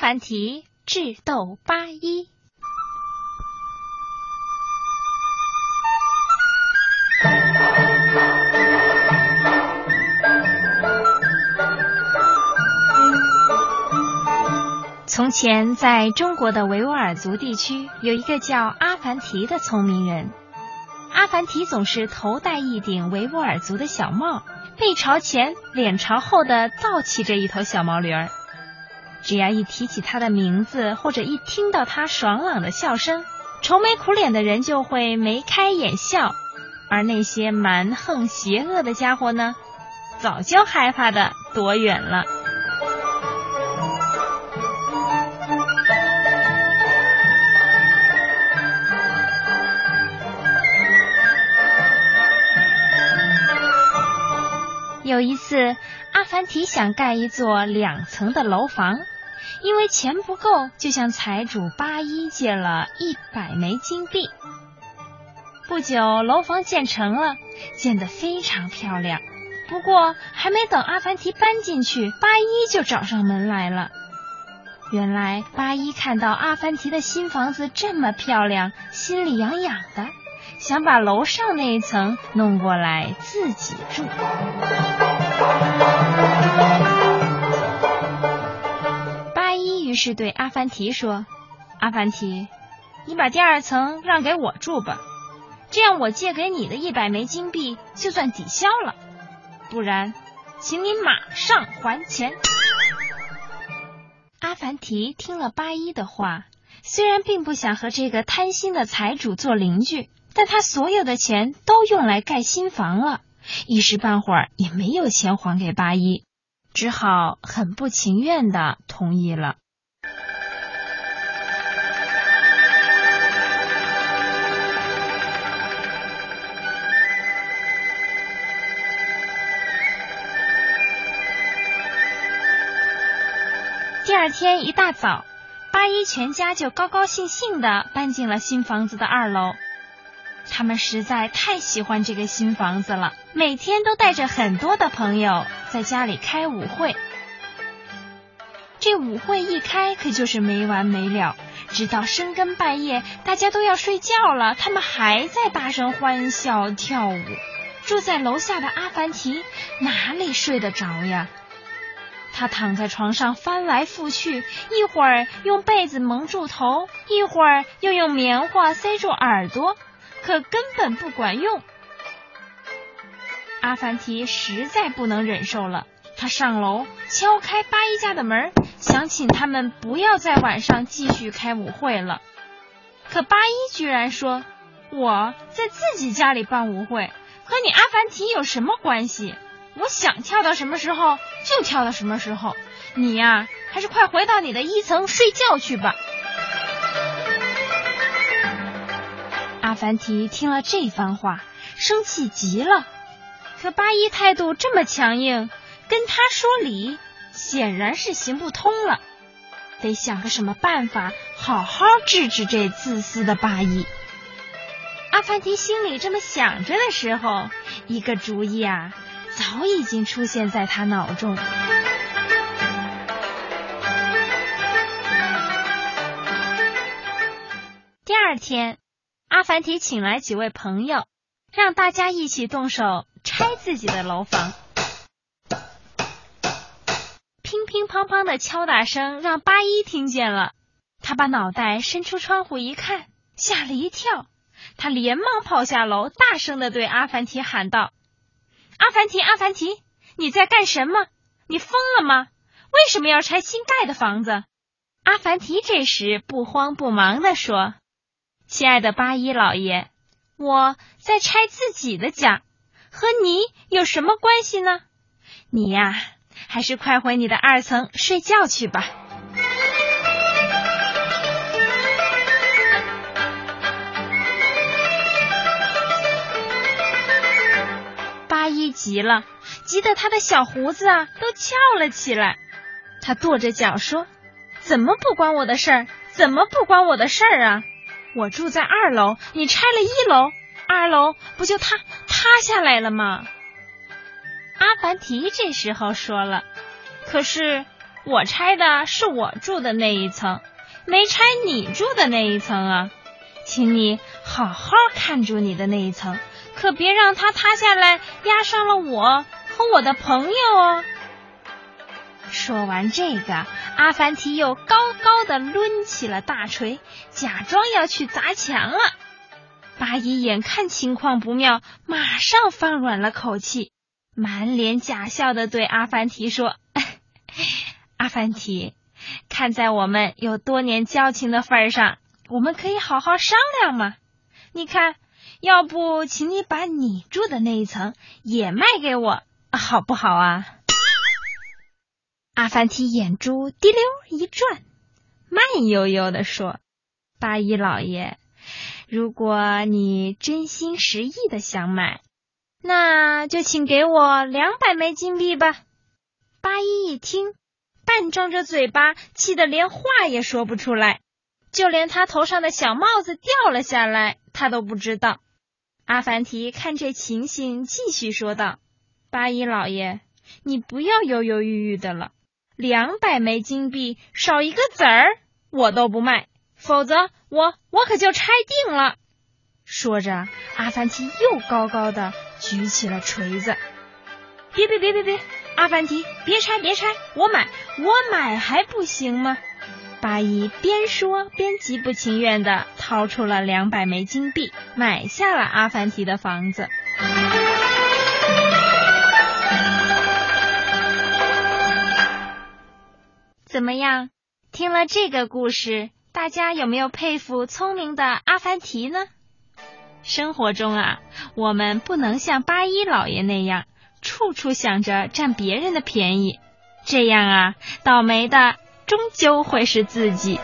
凡提智斗八一。从前，在中国的维吾尔族地区，有一个叫阿凡提的聪明人。阿凡提总是头戴一顶维吾尔族的小帽，背朝前、脸朝后的倒骑着一头小毛驴儿。只要一提起他的名字，或者一听到他爽朗的笑声，愁眉苦脸的人就会眉开眼笑，而那些蛮横邪恶的家伙呢，早就害怕的躲远了。有一次，阿凡提想盖一座两层的楼房，因为钱不够，就向财主八一借了一百枚金币。不久，楼房建成了，建得非常漂亮。不过，还没等阿凡提搬进去，八一就找上门来了。原来，八一看到阿凡提的新房子这么漂亮，心里痒痒的。想把楼上那一层弄过来自己住。八一于是对阿凡提说：“阿凡提，你把第二层让给我住吧，这样我借给你的一百枚金币就算抵消了。不然，请你马上还钱。”阿凡提听了八一的话，虽然并不想和这个贪心的财主做邻居。但他所有的钱都用来盖新房了，一时半会儿也没有钱还给八一，只好很不情愿的同意了。第二天一大早，八一全家就高高兴兴的搬进了新房子的二楼。他们实在太喜欢这个新房子了，每天都带着很多的朋友在家里开舞会。这舞会一开可就是没完没了，直到深更半夜，大家都要睡觉了，他们还在大声欢笑跳舞。住在楼下的阿凡提哪里睡得着呀？他躺在床上翻来覆去，一会儿用被子蒙住头，一会儿又用棉花塞住耳朵。可根本不管用，阿凡提实在不能忍受了。他上楼敲开八一家的门，想请他们不要在晚上继续开舞会了。可八一居然说：“我在自己家里办舞会，和你阿凡提有什么关系？我想跳到什么时候就跳到什么时候。你呀，还是快回到你的一层睡觉去吧。”凡提听了这番话，生气极了。可八一态度这么强硬，跟他说理显然是行不通了。得想个什么办法，好好治治这自私的八一。阿凡提心里这么想着的时候，一个主意啊，早已经出现在他脑中。第二天。阿凡提请来几位朋友，让大家一起动手拆自己的楼房。乒乒乓乓的敲打声让八一听见了，他把脑袋伸出窗户一看，吓了一跳。他连忙跑下楼，大声的对阿凡提喊道：“阿凡提，阿凡提，你在干什么？你疯了吗？为什么要拆新盖的房子？”阿凡提这时不慌不忙的说。亲爱的八一老爷，我在拆自己的家，和你有什么关系呢？你呀，还是快回你的二层睡觉去吧。八一急了，急得他的小胡子啊都翘了起来。他跺着脚说：“怎么不关我的事儿？怎么不关我的事儿啊？”我住在二楼，你拆了一楼，二楼不就塌塌下来了吗？阿凡提这时候说了：“可是我拆的是我住的那一层，没拆你住的那一层啊，请你好好看住你的那一层，可别让它塌下来压伤了我和我的朋友哦。说完这个，阿凡提又高高的抡起了大锤，假装要去砸墙了。八一眼看情况不妙，马上放软了口气，满脸假笑的对阿凡提说：“阿凡提，看在我们有多年交情的份上，我们可以好好商量嘛。你看，要不请你把你住的那一层也卖给我，好不好啊？”阿凡提眼珠滴溜一转，慢悠悠的说：“八一老爷，如果你真心实意的想买，那就请给我两百枚金币吧。”八一一听，半张着嘴巴，气得连话也说不出来，就连他头上的小帽子掉了下来，他都不知道。阿凡提看这情形，继续说道：“八一老爷，你不要犹犹豫豫的了。”两百枚金币少一个子儿，我都不卖，否则我我可就拆定了。说着，阿凡提又高高的举起了锤子。别别别别别，阿凡提，别拆别拆，我买我买还不行吗？八一边说边极不情愿的掏出了两百枚金币，买下了阿凡提的房子。怎么样？听了这个故事，大家有没有佩服聪明的阿凡提呢？生活中啊，我们不能像八一老爷那样，处处想着占别人的便宜，这样啊，倒霉的终究会是自己。